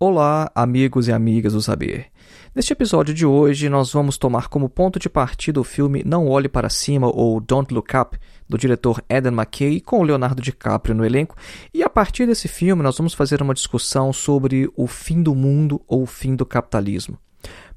Olá, amigos e amigas do Saber. Neste episódio de hoje, nós vamos tomar como ponto de partida o filme Não Olhe Para Cima ou Don't Look Up, do diretor Eden McKay, com Leonardo DiCaprio no elenco. E a partir desse filme, nós vamos fazer uma discussão sobre o fim do mundo ou o fim do capitalismo.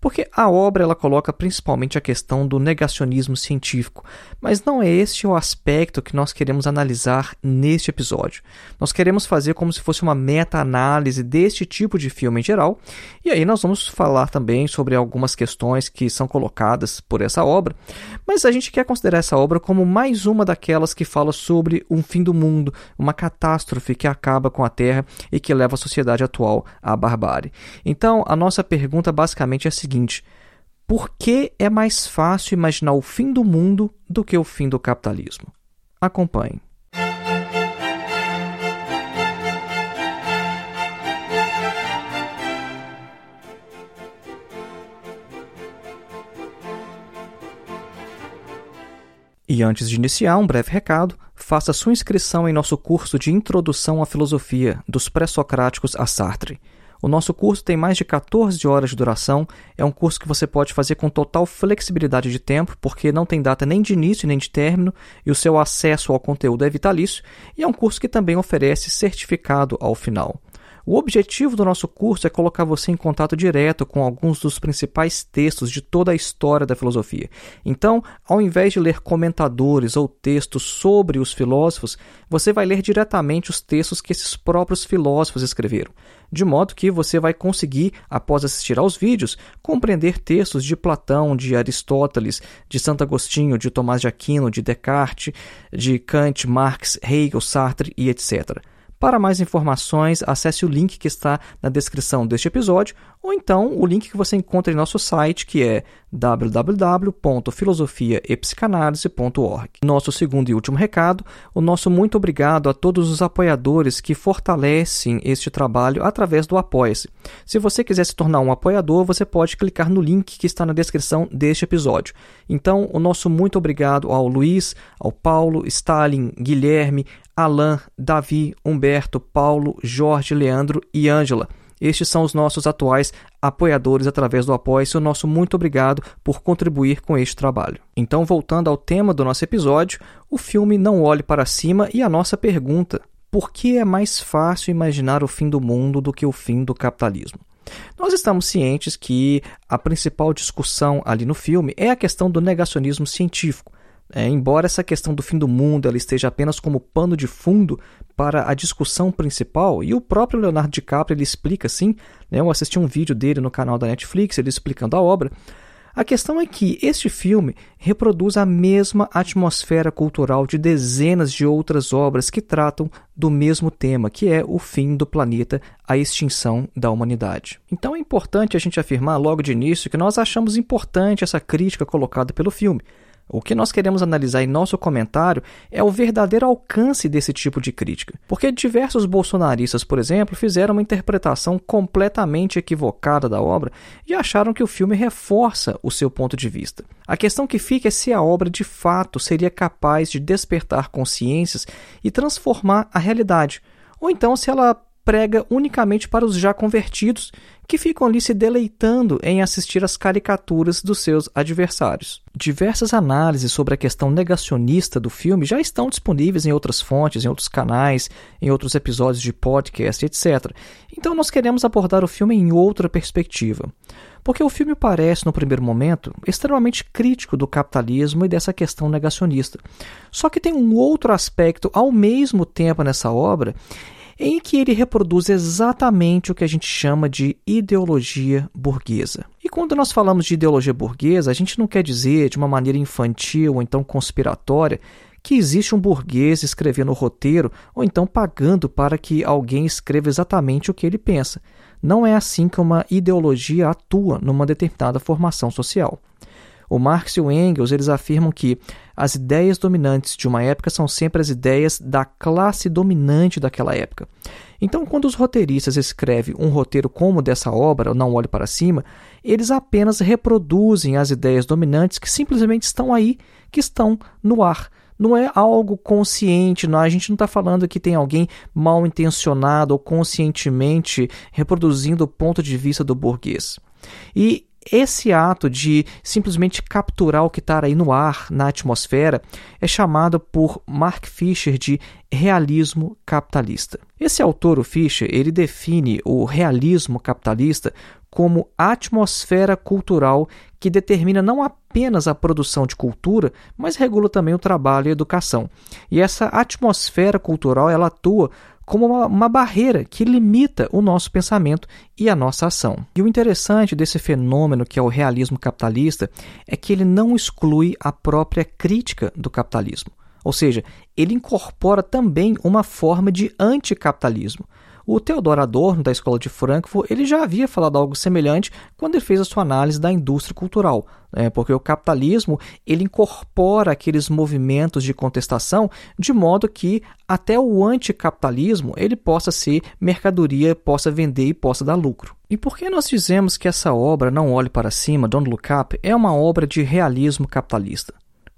Porque a obra ela coloca principalmente a questão do negacionismo científico, mas não é este o aspecto que nós queremos analisar neste episódio. Nós queremos fazer como se fosse uma meta-análise deste tipo de filme em geral, e aí nós vamos falar também sobre algumas questões que são colocadas por essa obra, mas a gente quer considerar essa obra como mais uma daquelas que fala sobre um fim do mundo, uma catástrofe que acaba com a Terra e que leva a sociedade atual à barbárie. Então, a nossa pergunta basicamente é a seguinte seguinte: por que é mais fácil imaginar o fim do mundo do que o fim do capitalismo? Acompanhe. E antes de iniciar, um breve recado: faça sua inscrição em nosso curso de Introdução à Filosofia, dos Pré-Socráticos a Sartre. O nosso curso tem mais de 14 horas de duração. É um curso que você pode fazer com total flexibilidade de tempo, porque não tem data nem de início nem de término e o seu acesso ao conteúdo é vitalício. E é um curso que também oferece certificado ao final. O objetivo do nosso curso é colocar você em contato direto com alguns dos principais textos de toda a história da filosofia. Então, ao invés de ler comentadores ou textos sobre os filósofos, você vai ler diretamente os textos que esses próprios filósofos escreveram. De modo que você vai conseguir, após assistir aos vídeos, compreender textos de Platão, de Aristóteles, de Santo Agostinho, de Tomás de Aquino, de Descartes, de Kant, Marx, Hegel, Sartre e etc. Para mais informações, acesse o link que está na descrição deste episódio ou então o link que você encontra em nosso site, que é www.filosofiaepsicanalise.org. Nosso segundo e último recado, o nosso muito obrigado a todos os apoiadores que fortalecem este trabalho através do Apoia-se. Se você quiser se tornar um apoiador, você pode clicar no link que está na descrição deste episódio. Então, o nosso muito obrigado ao Luiz, ao Paulo, Stalin, Guilherme, Alain, Davi, Humberto, Paulo, Jorge, Leandro e Ângela. Estes são os nossos atuais apoiadores através do Apoia-se. O nosso muito obrigado por contribuir com este trabalho. Então, voltando ao tema do nosso episódio, o filme Não Olhe para Cima e a nossa pergunta: por que é mais fácil imaginar o fim do mundo do que o fim do capitalismo? Nós estamos cientes que a principal discussão ali no filme é a questão do negacionismo científico. É, embora essa questão do fim do mundo ela esteja apenas como pano de fundo para a discussão principal, e o próprio Leonardo DiCaprio ele explica assim, né, eu assisti um vídeo dele no canal da Netflix, ele explicando a obra, a questão é que este filme reproduz a mesma atmosfera cultural de dezenas de outras obras que tratam do mesmo tema, que é o fim do planeta, a extinção da humanidade. Então é importante a gente afirmar logo de início que nós achamos importante essa crítica colocada pelo filme. O que nós queremos analisar em nosso comentário é o verdadeiro alcance desse tipo de crítica. Porque diversos bolsonaristas, por exemplo, fizeram uma interpretação completamente equivocada da obra e acharam que o filme reforça o seu ponto de vista. A questão que fica é se a obra de fato seria capaz de despertar consciências e transformar a realidade, ou então se ela prega unicamente para os já convertidos, que ficam ali se deleitando em assistir às caricaturas dos seus adversários. Diversas análises sobre a questão negacionista do filme já estão disponíveis em outras fontes, em outros canais, em outros episódios de podcast, etc. Então nós queremos abordar o filme em outra perspectiva. Porque o filme parece, no primeiro momento, extremamente crítico do capitalismo e dessa questão negacionista. Só que tem um outro aspecto ao mesmo tempo nessa obra em que ele reproduz exatamente o que a gente chama de ideologia burguesa. E quando nós falamos de ideologia burguesa, a gente não quer dizer de uma maneira infantil ou então conspiratória que existe um burguês escrevendo o roteiro ou então pagando para que alguém escreva exatamente o que ele pensa. Não é assim que uma ideologia atua numa determinada formação social. O Marx e o Engels eles afirmam que as ideias dominantes de uma época são sempre as ideias da classe dominante daquela época. Então, quando os roteiristas escrevem um roteiro como dessa obra, Não Olhe para Cima, eles apenas reproduzem as ideias dominantes que simplesmente estão aí, que estão no ar. Não é algo consciente, não, a gente não está falando que tem alguém mal intencionado ou conscientemente reproduzindo o ponto de vista do burguês. E esse ato de simplesmente capturar o que está aí no ar, na atmosfera, é chamado por Mark Fisher de realismo capitalista. Esse autor, o Fisher, ele define o realismo capitalista como atmosfera cultural que determina não apenas a produção de cultura, mas regula também o trabalho e a educação. E essa atmosfera cultural ela atua como uma, uma, barreira que limita o nosso pensamento e a nossa ação. E o interessante desse fenômeno que é o realismo capitalista é que ele não exclui a própria crítica do capitalismo. Ou seja, ele incorpora também uma forma de anticapitalismo. O Theodor Adorno, da Escola de Frankfurt, ele já havia falado algo semelhante quando ele fez a sua análise da indústria cultural, né? porque o capitalismo ele incorpora aqueles movimentos de contestação de modo que até o anticapitalismo ele possa ser mercadoria, possa vender e possa dar lucro. E por que nós dizemos que essa obra, Não Olhe Para Cima, Don't Look Up, é uma obra de realismo capitalista?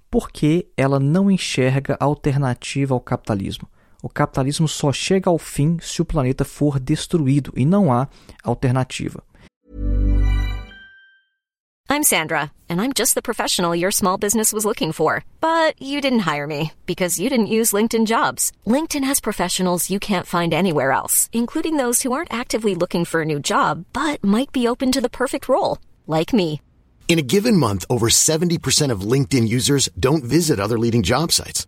Porque ela não enxerga alternativa ao capitalismo. O capitalismo só chega ao fim se o planeta for destruído e não há alternativa. I'm Sandra, and I'm just the professional your small business was looking for. But you didn't hire me because you didn't use LinkedIn jobs. LinkedIn has professionals you can't find anywhere else, including those who aren't actively looking for a new job but might be open to the perfect role, like me. In a given month, over 70% of LinkedIn users don't visit other leading job sites.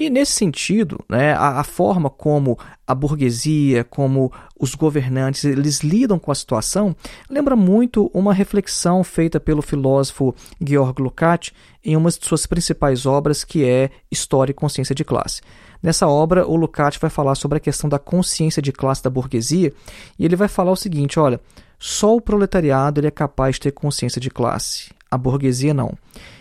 E nesse sentido, né, a, a, forma como a burguesia, como os governantes, eles lidam com a situação, lembra muito uma reflexão feita pelo filósofo Georg Lukács em uma de suas principais obras, que é História e Consciência de Classe. Nessa obra, o Lukács vai falar sobre a questão da consciência de classe da burguesia e ele vai falar o seguinte: olha, só o proletariado ele é capaz de ter consciência de classe, a burguesia não.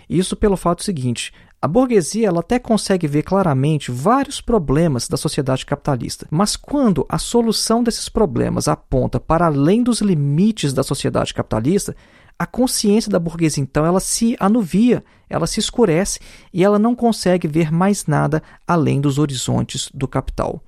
Isso pelo fato seguinte: a burguesia ela até consegue ver claramente vários problemas da sociedade capitalista, mas quando a solução desses problemas aponta para além dos limites da sociedade capitalista, a consciência da burguesia, então, ela se anuvia, ela se escurece e ela não consegue ver mais nada além dos horizontes do capital.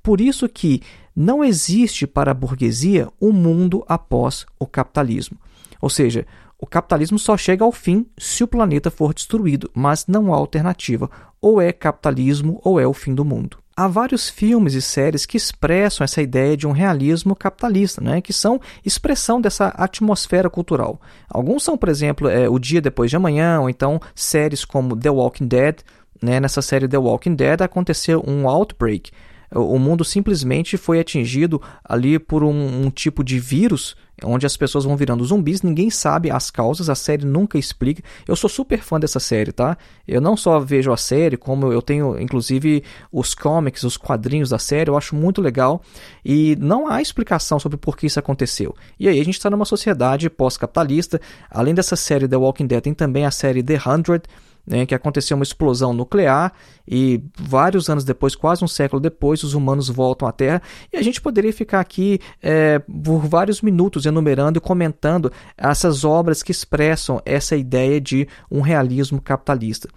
Por isso que não existe para a burguesia um mundo após o capitalismo. Ou seja, o capitalismo só chega ao fim se o planeta for destruído, mas não há alternativa. Ou é capitalismo ou é o fim do mundo há vários filmes e séries que expressam essa ideia de um realismo capitalista, né, que são expressão dessa atmosfera cultural. Alguns são, por exemplo, é, O Dia Depois de Amanhã, ou então séries como The Walking Dead. Né, nessa série The Walking Dead aconteceu um outbreak. O mundo simplesmente foi atingido ali por um, um tipo de vírus onde as pessoas vão virando zumbis, ninguém sabe as causas, a série nunca explica. Eu sou super fã dessa série, tá? Eu não só vejo a série, como eu tenho inclusive os comics, os quadrinhos da série, eu acho muito legal e não há explicação sobre por que isso aconteceu. E aí a gente está numa sociedade pós-capitalista. Além dessa série The Walking Dead, tem também a série The Hundred né, que aconteceu uma explosão nuclear e vários anos depois, quase um século depois, os humanos voltam à Terra e a gente poderia ficar aqui é, por vários minutos enumerando e comentando essas obras que expressam essa ideia de um realismo capitalista.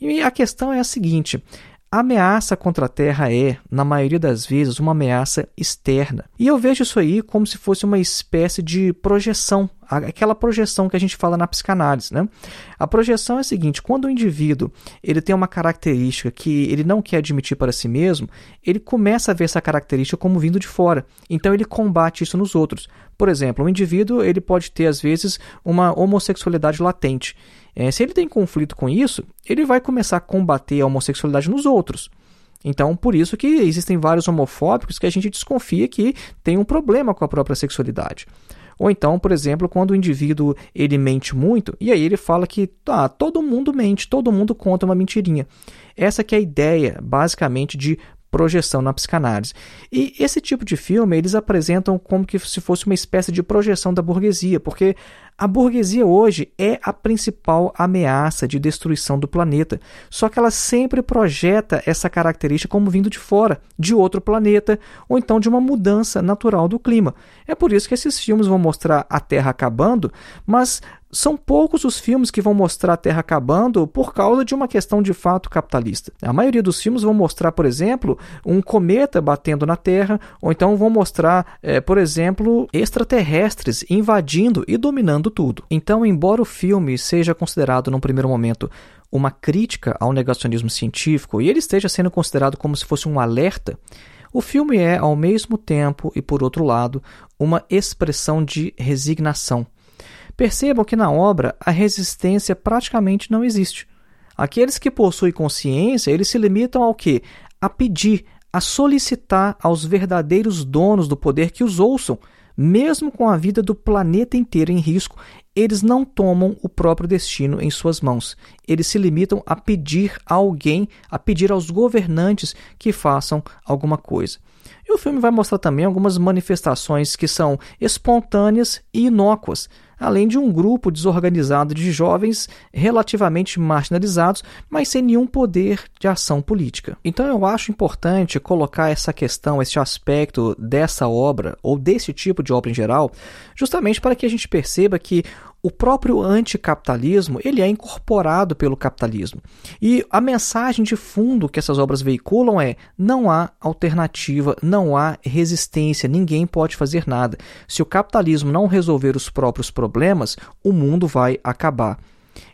E a questão é a seguinte: a ameaça contra a Terra é, na maioria das vezes, uma ameaça externa. E eu vejo isso aí como se fosse uma espécie de projeção aquela projeção que a gente fala na psicanálise, né? A projeção é a seguinte: quando o indivíduo ele tem uma característica que ele não quer admitir para si mesmo, ele começa a ver essa característica como vindo de fora. Então ele combate isso nos outros. Por exemplo, um indivíduo ele pode ter às vezes uma homossexualidade latente. É, se ele tem conflito com isso, ele vai começar a combater a homossexualidade nos outros. Então, por isso que existem vários homofóbicos que a gente desconfia que tem um problema com a própria sexualidade. Ou então, por exemplo, quando o indivíduo ele mente muito, e aí ele fala que ah, todo mundo mente, todo mundo conta uma mentirinha. Essa que é a ideia, basicamente, de projeção na psicanálise. E esse tipo de filme eles apresentam como que se fosse uma espécie de projeção da burguesia, porque a burguesia hoje é a principal ameaça de destruição do planeta, só que ela sempre projeta essa característica como vindo de fora, de outro planeta, ou então de uma mudança natural do clima. É por isso que esses filmes vão mostrar a Terra acabando, mas são poucos os filmes que vão mostrar a Terra acabando por causa de uma questão de fato capitalista. A maioria dos filmes vão mostrar, por exemplo, um cometa batendo na Terra, ou então vão mostrar, é, por exemplo, extraterrestres invadindo e dominando tudo. Então, embora o filme seja considerado num primeiro momento uma crítica ao negacionismo científico e ele esteja sendo considerado como se fosse um alerta, o filme é, ao mesmo tempo e por outro lado, uma expressão de resignação Percebam que na obra a resistência praticamente não existe. Aqueles que possuem consciência, eles se limitam ao que? A pedir, a solicitar aos verdadeiros donos do poder que os ouçam, mesmo com a vida do planeta inteiro em risco, eles não tomam o próprio destino em suas mãos. Eles se limitam a pedir a alguém, a pedir aos governantes que façam alguma coisa. E o filme vai mostrar também algumas manifestações que são espontâneas e inócuas além de um grupo desorganizado de jovens relativamente marginalizados, mas sem nenhum poder de ação política. Então eu acho importante colocar essa questão, esse aspecto dessa obra, ou desse tipo de obra em geral, justamente para que a gente perceba que o próprio anticapitalismo ele é incorporado pelo capitalismo. E a mensagem de fundo que essas obras veiculam é: não há alternativa, não há resistência, ninguém pode fazer nada. Se o capitalismo não resolver os próprios problemas, o mundo vai acabar.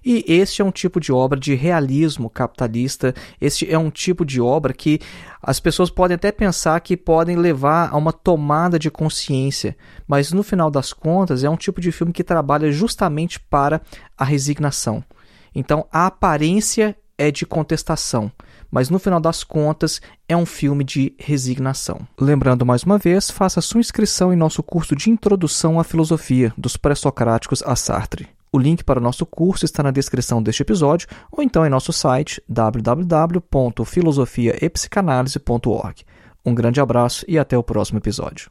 E este é um tipo de obra de realismo capitalista, este é um tipo de obra que as pessoas podem até pensar que podem levar a uma tomada de consciência, mas no final das contas é um tipo de filme que trabalha justamente para a resignação. Então a aparência é de contestação, mas no final das contas é um filme de resignação. Lembrando mais uma vez, faça sua inscrição em nosso curso de Introdução à Filosofia dos Pré-Socráticos a Sartre. O link para o nosso curso está na descrição deste episódio ou então em nosso site www.filosofiaepsicanalise.org. Um grande abraço e até o próximo episódio.